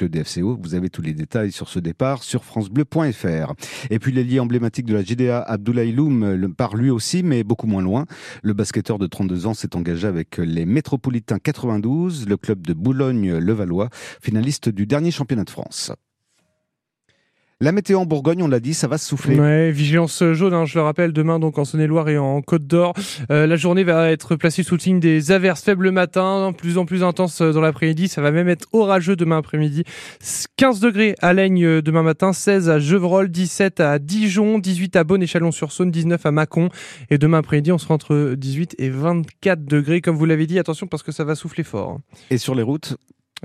le DFCO. Vous avez tous les détails sur ce départ sur francebleu.fr. Et puis l'ailier emblématique de la GDA, Abdoulaye Loum, part lui aussi, mais beaucoup moins loin. Le basketteur de 32 ans s'est engagé avec les Métropolitains 92, le club de Boulogne-Levallois, finaliste du dernier championnat de France. La météo en Bourgogne, on l'a dit, ça va se souffler. Ouais, vigilance jaune, hein, je le rappelle, demain donc en Saône-et-Loire et en Côte d'Or. Euh, la journée va être placée sous le signe des averses faibles le matin, plus en plus intenses dans l'après-midi. Ça va même être orageux demain après-midi. 15 degrés à Laigne euh, demain matin, 16 à Gevrol, 17 à Dijon, 18 à Bonne et Chalon-sur-Saône, 19 à Mâcon. Et demain après-midi, on sera entre 18 et 24 degrés. Comme vous l'avez dit, attention parce que ça va souffler fort. Et sur les routes,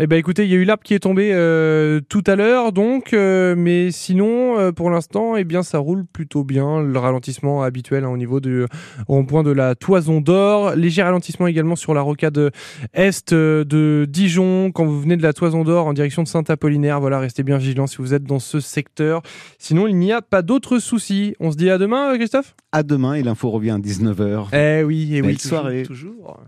eh ben écoutez, il y a eu l'arbre qui est tombé euh, tout à l'heure, donc, euh, mais sinon, euh, pour l'instant, eh bien, ça roule plutôt bien. Le ralentissement habituel hein, au niveau du rond-point de la Toison d'Or, léger ralentissement également sur la rocade est de Dijon quand vous venez de la Toison d'Or en direction de Saint-Apollinaire. Voilà, restez bien vigilants si vous êtes dans ce secteur. Sinon, il n'y a pas d'autres soucis. On se dit à demain, Christophe? À demain et l'info revient à 19h. Eh oui, et eh oui, soirée. toujours.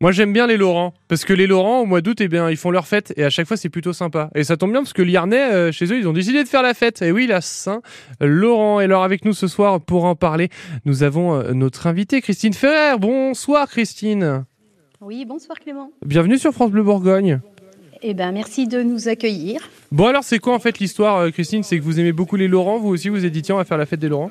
Moi j'aime bien les Laurent parce que les Laurent au mois d'août eh bien ils font leur fête et à chaque fois c'est plutôt sympa. Et ça tombe bien parce que l'Yarnais euh, chez eux ils ont décidé de faire la fête. Et oui la Saint Laurent et alors avec nous ce soir pour en parler nous avons euh, notre invitée Christine Ferrer. Bonsoir Christine. Oui bonsoir Clément. Bienvenue sur France Bleu Bourgogne. Eh ben merci de nous accueillir. Bon alors c'est quoi en fait l'histoire euh, Christine? C'est que vous aimez beaucoup les Laurent vous aussi vous êtes dit tiens on va faire la fête des Laurent?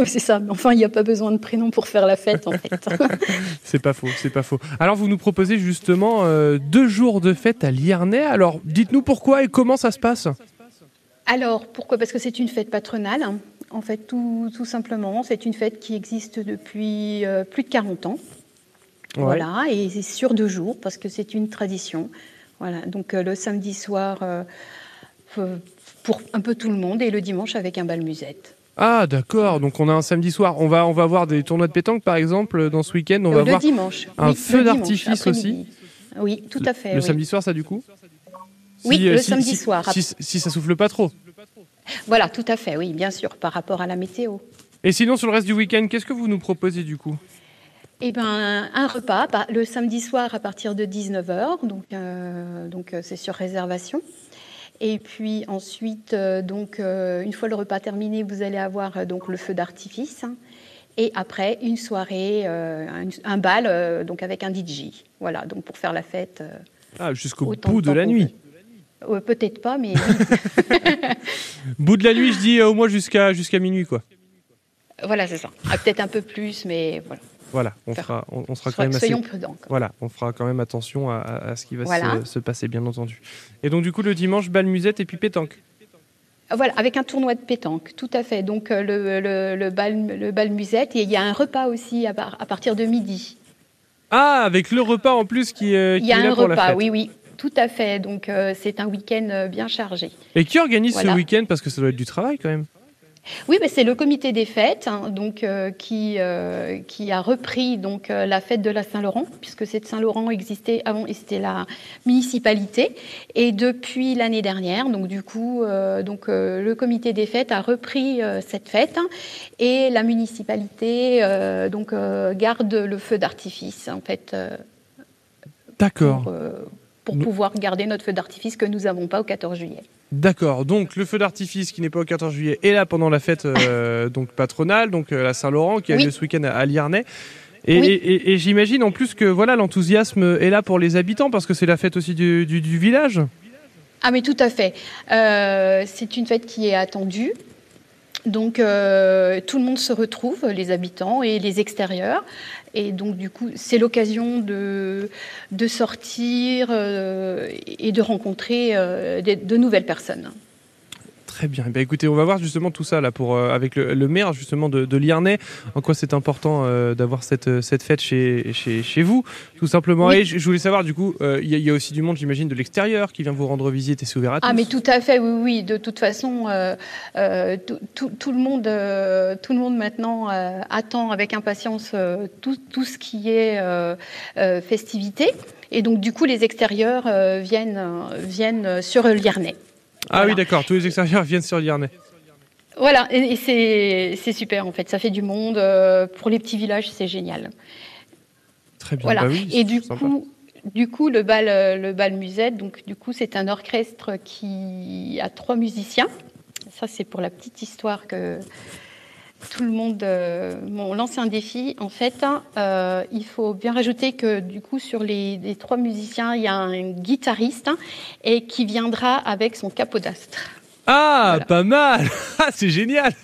c'est ça. Enfin, il n'y a pas besoin de prénom pour faire la fête, en fait. c'est pas faux, c'est pas faux. Alors, vous nous proposez justement euh, deux jours de fête à Liernay. Alors, dites-nous pourquoi et comment ça se passe? Alors, pourquoi? Parce que c'est une fête patronale. En fait, tout, tout simplement, c'est une fête qui existe depuis euh, plus de 40 ans. Voilà, et c'est sur deux jours parce que c'est une tradition. Voilà, donc euh, le samedi soir pour un peu tout le monde et le dimanche avec un bal musette. Ah d'accord, donc on a un samedi soir. On va on va voir des tournois de pétanque par exemple dans ce week-end. On euh, va le voir dimanche. un feu d'artifice aussi. Oui, tout à fait. Le, samedi soir, ça du coup Oui, le samedi soir. Si, ça souffle pas trop. Voilà, tout à fait. Oui, bien sûr, par rapport à la météo. Et sinon, sur le reste du week-end, qu'est-ce que vous nous proposez du coup? Eh ben, un repas le samedi soir à partir de 19h, donc euh, donc euh, c'est sur réservation. Et puis ensuite, euh, donc, euh, une fois le repas terminé, vous allez avoir euh, donc le feu d'artifice. et après, une soirée, un, bal, donc avec un DJ. Voilà, donc pour faire la fête. ah, jusqu'au bout de, la nuit. Peut-être pas, mais. bout de la nuit, je dis au moins jusqu'à jusqu'à minuit, quoi. Voilà, c'est ça. Ah, peut-être un peu plus, mais voilà. Voilà, on, fera, on, sera quand même soyons prudents. Voilà, on fera quand même attention à, ce qui va se, passer, bien entendu. Et donc, du coup, le dimanche, bal musette et puis pétanque. Voilà, avec un tournoi de pétanque, tout à fait. Donc, euh, le, le, bal, le bal musette, et il y a un repas aussi à, partir de midi. Ah, avec le repas en plus qui, euh, il y a un repas, oui, oui. Tout à fait. Donc, euh, c'est un week-end bien chargé. Et qui organise ce week-end? Parce que ça doit être du travail quand même. Oui, mais c'est le comité des fêtes hein, donc, euh, qui, euh, qui a repris donc, euh, la fête de la Saint-Laurent, puisque cette Saint-Laurent existait avant et c'était la municipalité. Et depuis l'année dernière, donc du coup, donc, le comité des fêtes a repris cette fête hein, et la municipalité donc, garde le feu d'artifice en fait. D'accord. Pour, pour pouvoir garder notre feu d'artifice que nous n'avons pas au 14 juillet. D'accord. Donc le feu d'artifice qui n'est pas au 14 juillet est là pendant la fête euh, donc patronale, donc euh, la Saint-Laurent qui a lieu ce week-end à, Liernay. Et, j'imagine en plus que voilà l'enthousiasme est là pour les habitants parce que c'est la fête aussi du, village. Ah mais tout à fait. Euh, c'est une fête qui est attendue. Donc euh, tout le monde se retrouve, les habitants et les extérieurs. Et donc du coup, c'est l'occasion de, sortir euh, et de rencontrer euh, de, nouvelles personnes. Très bien. Eh bien. Écoutez, on va voir justement tout ça là pour euh, avec le, le, maire justement de, de Liernay, en quoi c'est important euh, d'avoir cette, euh, cette fête chez, chez, chez, vous, tout simplement. Oui. Et je, je, voulais savoir du coup, il euh, y, y, a aussi du monde, j'imagine, de l'extérieur qui vient vous rendre visite et ouvert à tous. Ah mais tout à fait, oui, oui. De toute façon, tout, tout, le monde, tout le monde maintenant attend avec impatience tout, tout, ce qui est festivité. Et donc du coup, les extérieurs viennent, viennent sur Liernay. Ah voilà. oui, d'accord, tous les extérieurs viennent sur Liernay. Voilà, et, et c'est super en fait, ça fait du monde. Euh, pour les petits villages, c'est génial. Très bien, voilà. Bah oui, et du coup, du coup, le bal, le bal musette, donc du coup, c'est un orchestre qui a trois musiciens. Ça, c'est pour la petite histoire que tout le monde euh, lancé un défi. En fait, euh, il faut bien rajouter que du coup, sur les, les, trois musiciens, il y a un guitariste et qui viendra avec son capodastre. Ah, voilà. pas mal C'est génial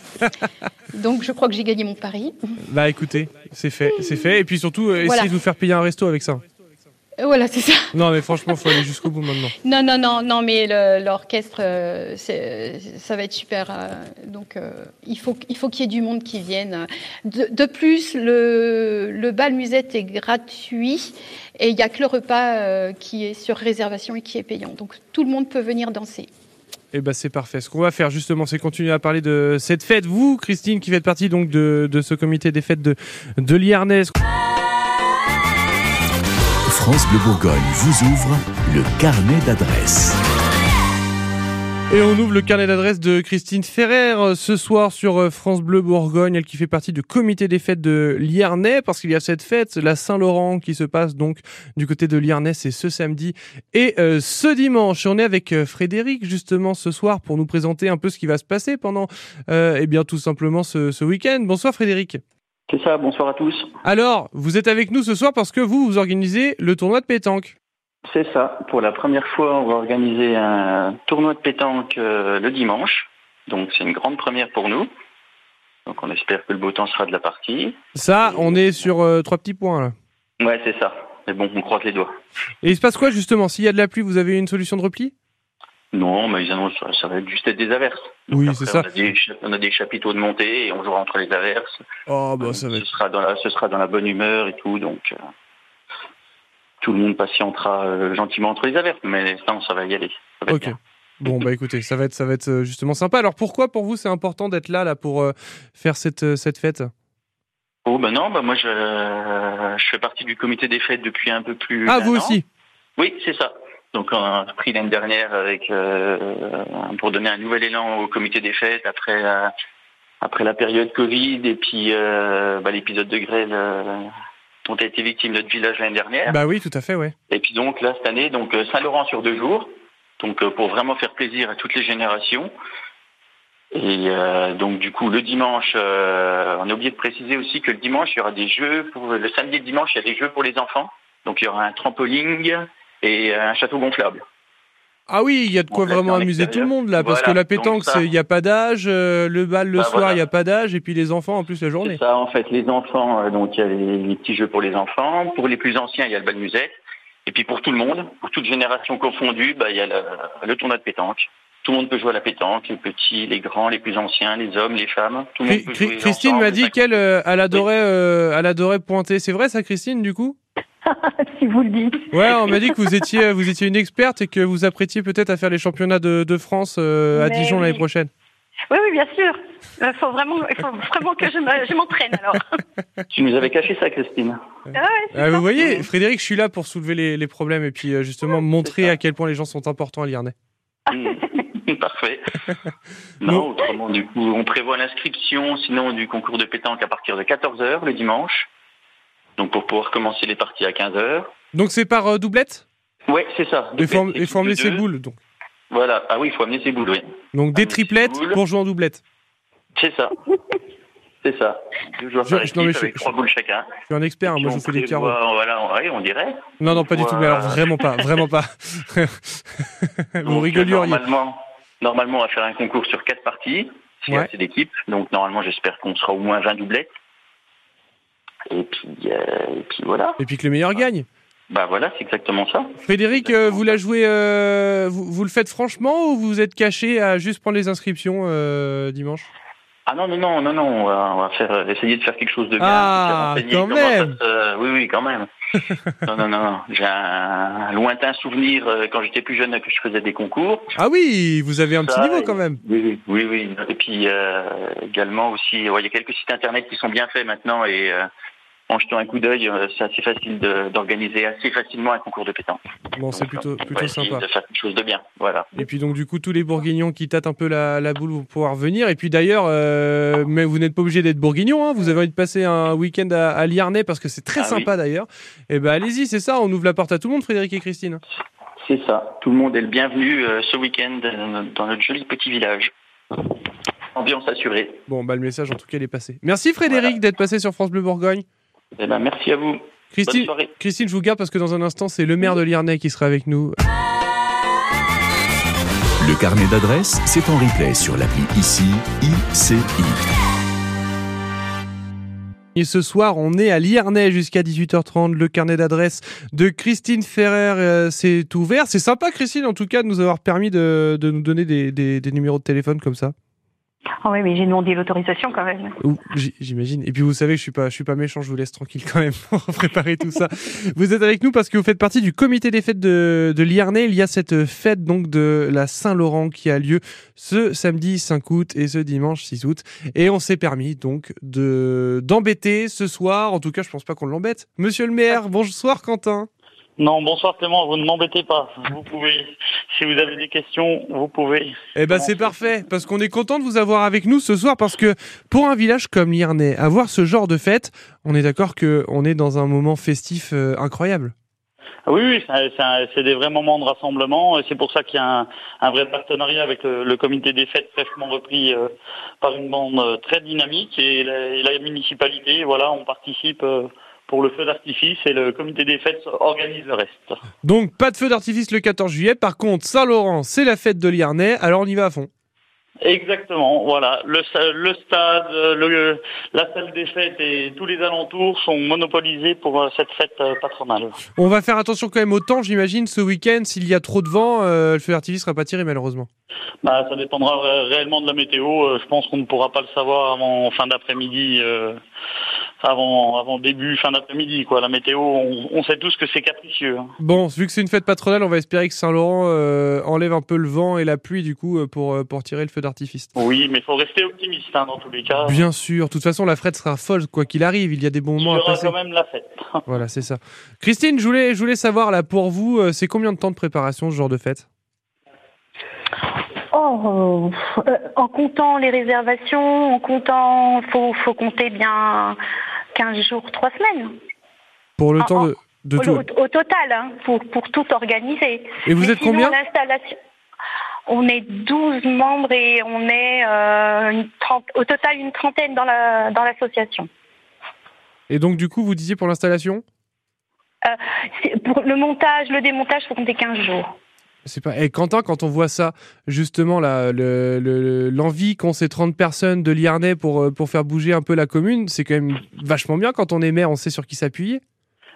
Donc, je crois que j'ai gagné mon pari. Bah écoutez, c'est fait, c'est fait. Et puis surtout, voilà. essayez de vous faire payer un resto avec ça. Voilà, c'est ça. Non, mais franchement, il faut aller jusqu'au bout maintenant. Non, non, non, non, mais l'orchestre, euh, ça va être super. Euh, donc, euh, il faut qu'il faut qu'il y ait du monde qui vienne. De, de plus, le, le, bal musette est gratuit et il n'y a que le repas euh, qui est sur réservation et qui est payant. Donc, tout le monde peut venir danser. Eh ben c'est parfait. Ce qu'on va faire justement, c'est continuer à parler de cette fête. Vous, Christine, qui faites partie donc de, de ce comité des fêtes de, de. France Bleu Bourgogne vous ouvre le carnet d'adresses. Et on ouvre le carnet d'adresses de Christine Ferrer ce soir sur France Bleu Bourgogne, elle qui fait partie du comité des fêtes de Liernay, parce qu'il y a cette fête, la Saint-Laurent, qui se passe donc du côté de Liernay, c'est ce samedi et euh, ce dimanche. On est avec Frédéric justement ce soir pour nous présenter un peu ce qui va se passer pendant, euh, eh bien tout simplement ce week-end. Bonsoir Frédéric. C'est ça, bonsoir à tous. Alors, vous êtes avec nous ce soir parce que vous, vous organisez le tournoi de pétanque. C'est ça. Pour la première fois, on va organiser un tournoi de pétanque euh, le dimanche. Donc, c'est une grande première pour nous. Donc, on espère que le beau temps sera de la partie. Ça, on est sur euh, trois petits points, là. Ouais, c'est ça. Mais bon, on croise les doigts. Et il se passe quoi, justement? S'il y a de la pluie, vous avez une solution de repli? Non, mais ils annoncent ça va juste être des averses. Donc oui, c'est ça. On a, des, on a, des, chapiteaux de montée et on jouera entre les averses. Oh, bah, ça va ce, sera dans la, ce sera dans la bonne humeur et tout, donc euh, tout le monde patientera euh, gentiment entre les averses, mais l'instant, ça va y aller. Va ok. Bon, bah écoutez, ça va être, ça va être euh, justement sympa. Alors pourquoi pour vous c'est important d'être là, là pour euh, faire cette, cette fête? Oh, ben non, bah moi je, je fais partie du comité des fêtes depuis un peu plus. Ah, vous aussi? Oui, c'est ça. Donc on a pris l'année dernière avec euh, pour donner un nouvel élan au comité des fêtes après la, après la période Covid et puis euh, bah, l'épisode de grêle euh, dont a été victime notre village l'année dernière. Bah oui, tout à fait, ouais. Et puis donc là cette année, donc Saint-Laurent sur deux jours, donc pour vraiment faire plaisir à toutes les générations. Et euh, donc du coup le dimanche, euh, on a oublié de préciser aussi que le dimanche il y aura des jeux pour le samedi et le dimanche il y a des jeux pour les enfants. Donc il y aura un trampoline, et un château gonflable. Ah oui, il y a de quoi vraiment amuser tout le monde là, parce que la pétanque, il n'y a pas d'âge, euh, le bal le bah, soir, il voilà. n'y a pas d'âge, et puis les enfants en plus la journée. Ça, en fait, les enfants, euh, donc il y a les, les, petits jeux pour les enfants, pour les plus anciens, il y a le bal musette, et puis pour tout le monde, pour toute génération confondue, bah, il y a le, le tournoi de pétanque. Tout le monde peut jouer à la pétanque, les petits, les grands, les plus anciens, les hommes, les femmes. Tout le monde peut jouer Christine m'a dit qu'elle euh, elle adorait, euh, elle adorait pointer. C'est vrai ça, Christine, du coup? si vous le dites. Ouais, on m'a dit que vous étiez, vous étiez une experte et que vous apprêtiez peut-être à faire les championnats de, de France euh, à Mais Dijon oui. l'année prochaine. Oui, oui, bien sûr. Il euh, faut vraiment, il faut vraiment que je m'entraîne alors. Tu nous avais caché ça, Christine. Ah ouais, ah, vous voyez, Frédéric, je suis là pour soulever les, les problèmes et puis euh, justement montrer à quel point les gens sont importants à Liernay. Mmh. Parfait. non, non, autrement, du coup, on prévoit l'inscription, sinon, du concours de pétanque à partir de 14h le dimanche. Donc pour pouvoir commencer les parties à 15h. Donc c'est par euh, doublette? Oui, c'est ça. Il faut, il faut amener ses boules. Donc. Voilà, ah oui, il faut amener ses boules, oui. Donc des triplettes pour jouer en doublette. C'est ça. C'est ça. Deux joueurs je, par équipe non, mais je, avec trois boules chacun. Je suis un expert, hein, moi je fais des carreaux. Voilà, ouais, on dirait. Non, non, pas du tout, mais alors vraiment pas, vraiment pas. Vous rigolez Normalement, normalement, on va faire un concours sur quatre parties, s'il y a assez d'équipes. Donc normalement, j'espère qu'on sera au moins 20 doublettes. Et puis, euh, et puis voilà. Et puis que le meilleur gagne. Bah voilà, c'est exactement ça. Frédéric, euh, vous la jouez, euh, vous, vous le faites franchement ou vous êtes caché à juste prendre les inscriptions euh, dimanche? Ah non, non, non, non, non, on va, on va faire, euh, essayer de faire quelque chose de bien. Ah, quand même. se- Oui, oui, quand même. non, non, non, j'ai un lointain souvenir euh, quand j'étais plus jeune que je faisais des concours. Ah oui, vous avez un petit niveau quand même. Oui, oui, oui, oui. Et puis euh, également aussi, ouais, il y a quelques sites internet qui sont bien faits maintenant et euh, en jetant un coup d'œil, euh, c'est assez facile de- d'organiser assez facilement un concours de pétanque. Bon, c'est plutôt, va plutôt sympa. de faire quelque chose de bien, voilà. Et puis donc du coup tous les bourguignons qui tâtent un peu la, la boule vont pouvoir venir. Et puis d'ailleurs, euh, mais vous n'êtes pas obligé d'être bourguignon. Hein. Vous avez envie de passer un week-end à, à Liarnay parce que c'est très Ah sympa d'ailleurs. Et ben allez-y, c'est ça. On ouvre la porte à tout le monde, Frédéric et Christine. C'est ça. Tout le monde est le bienvenu euh, ce week-end euh, dans notre joli petit village. Ambiance assurée. Bon, bah le message en tout cas il est passé. Merci Frédéric Voilà. d'être passé sur France Bleu Bourgogne. Eh ben, merci à vous. Bonne Christine, soirée. Christine, je vous garde parce que dans un instant c'est le maire de Liarnay qui sera avec nous. Le carnet d'adresses, c'est en replay sur l'appli ICI, ICI. Et ce soir, on est à Liernay jusqu'à 18h30. Le carnet d'adresse de Christine Ferrer euh, s'est ouvert. C'est sympa, Christine, en tout cas, de nous avoir permis de, de nous donner des, des- des numéros de téléphone comme ça. Ah oui, mais j'ai demandé l'autorisation quand même. J'imagine. Et puis, vous savez je suis pas, je suis pas méchant. Je vous laisse tranquille quand même pour préparer tout ça. Vous êtes avec nous parce que vous faites partie du comité des fêtes de, de. Il y a cette fête donc de la Saint-Laurent qui a lieu ce samedi 5 août et ce dimanche 6 août. Et on s'est permis donc de d'embêter ce soir. En tout cas, je pense pas qu'on l'embête. Monsieur le maire, bonsoir Quentin. Non, bonsoir Clément, vous ne m'embêtez pas. Vous pouvez, si vous avez des questions, vous pouvez. Eh ben c'est parfait parce qu'on est content de vous avoir avec nous ce soir parce que pour un village comme Liernay, avoir ce genre de fête, on est d'accord que on est dans un moment festif euh, incroyable. Ah Oui, oui, c'est des vrais moments de rassemblement. et C'est pour ça qu'il y a un, un vrai partenariat avec le, le comité des fêtes fraîchement repris euh, par une bande euh, très dynamique et la, et la municipalité. Voilà, on participe euh, pour le feu d'artifice et le comité des fêtes organise le reste. Donc pas de feu d'artifice le 14 juillet. Par contre, Saint-Laurent, c'est la fête de Liernay. Alors on y va à fond. Exactement, voilà. Le, sta- le stade, le, la salle des fêtes et tous les alentours sont monopolisés pour euh, cette fête euh, patronale. On va faire attention quand même au temps, j'imagine, ce week-end. S'il y a trop de vent, euh, le feu d'artifice sera pas tiré malheureusement. Bah, ça dépendra ré- réellement de la météo. Je pense qu'on ne pourra pas le savoir avant fin d'après-midi, euh, avant, avant début fin d'après-midi. Quoi, la météo, on, on sait tous que c'est capricieux. hein. Bon, vu que c'est une fête patronale, on va espérer que Saint-Laurent euh, enlève un peu le vent et la pluie du coup euh, pour, euh, pour tirer le feu d'artifice. Oui, mais il faut rester optimiste hein, dans tous les cas. Bien sûr, de toute façon la fête sera folle quoi qu'il arrive. Il y a des bons Il y moments à aura passer. quand même la fête. Voilà, c'est ça. Christine, je voulais, je voulais savoir là pour vous, c'est combien de temps de préparation ce genre de fête? Oh, euh, en comptant les réservations, en comptant, faut, faut compter bien 15 jours, 3 semaines. Pour le temps de, de au, tout. au- au total, hein, pour, pour tout organiser. Et vous Mais êtes sinon, combien On est 12 membres et on est euh, une trente- au total une trentaine dans la dans l'association. Et donc du coup, vous disiez pour l'installation? C'est- Pour le montage, le démontage, faut compter 15 jours. C'est pas. Et Quentin, quand on voit ça, justement, là, le- le- l'envie qu'ont ces 30 personnes de Liarnay pour, euh, pour faire bouger un peu la commune, c'est quand même vachement bien quand on est maire, on sait sur qui s'appuyer.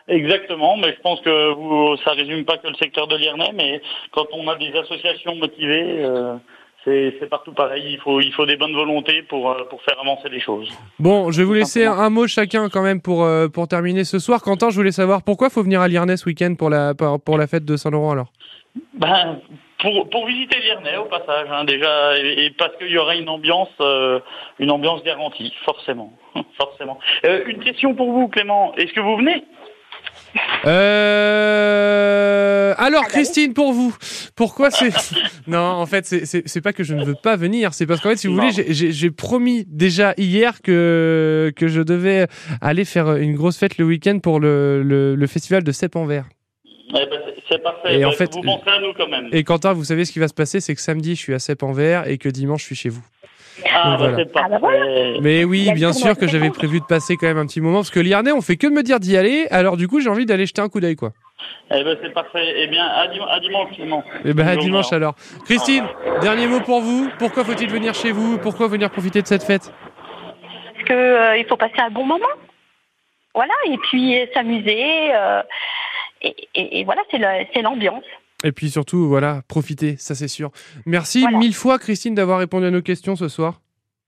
Exactement, mais je pense que vous, ça résume pas que le secteur de Liernay, mais quand on a des associations motivées, euh, c'est partout pareil. Il faut, il faut des bonnes volontés pour, euh, pour faire avancer les choses. Bon, je vais vous laisser un mot chacun quand même pour, pour terminer ce soir. Quentin, je voulais savoir pourquoi faut venir à Liarnay ce week-end pour la, pour pour la fête de Saint-Laurent alors? Ben, pour, pour visiter Liernay au passage, hein, déjà, et, et parce qu'il y aura une ambiance, euh, une ambiance garantie, forcément, forcément. Euh, une question pour vous, Clément. Est-ce que vous venez? Euh... Alors, Ah bah. Christine, pour vous, pourquoi c'est... non, en fait, c'est- pas que je ne veux pas venir, c'est parce qu'en fait, si vous Non. voulez, j'ai- promis déjà hier que, que je devais aller faire une grosse fête le week-end pour le, le, le festival de Cep en Vert. Eh ben, c'est- parfait. Et en fait, vous pensez à nous quand même. Et Quentin, vous savez ce qui va se passer, c'est que samedi, je suis à Cep en Vert et que dimanche, je suis chez vous. Ah, donc ben, voilà. c'est Ah, bah parfait. Mais oui, bien sûr que j'avais prévu de passer quand même un petit moment, parce que Liarnay, on fait que de me dire d'y aller, alors du coup, j'ai envie d'aller jeter un coup d'œil, quoi. Eh ben, c'est parfait. Eh bien, à, dim- à dimanche, Clément. Et ben à dimanche alors. Christine, dernier mot pour vous. Pourquoi faut-il venir chez vous? Pourquoi venir profiter de cette fête? Parce que euh, il faut passer un bon moment. Voilà, et puis euh, s'amuser. euh, et, voilà, c'est l'ambiance. Et puis surtout, voilà, profitez, ça c'est sûr. Merci mille fois, Christine, d'avoir répondu à nos questions ce soir.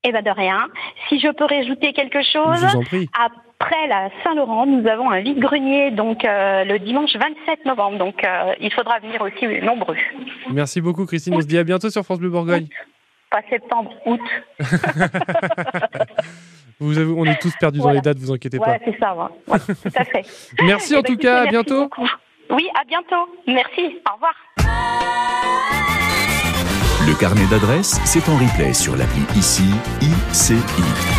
Eh bien, de rien. Si je peux rajouter quelque chose, après la Saint-Laurent, nous avons un vide-grenier donc euh, le dimanche 27 novembre. Donc, euh, il faudra venir aussi nombreux. Merci beaucoup, Christine. On se dit à bientôt sur France Bleu Bourgogne. Pas septembre, août. vous avez, on est tous perdus dans les dates, vous inquiétez pas. c'est ça, tout à fait. merci en eh ben, tout cas, à bientôt. Oui, à bientôt. Merci, au revoir. Le carnet d'adresses, c'est en replay sur l'appli ICI, ICI.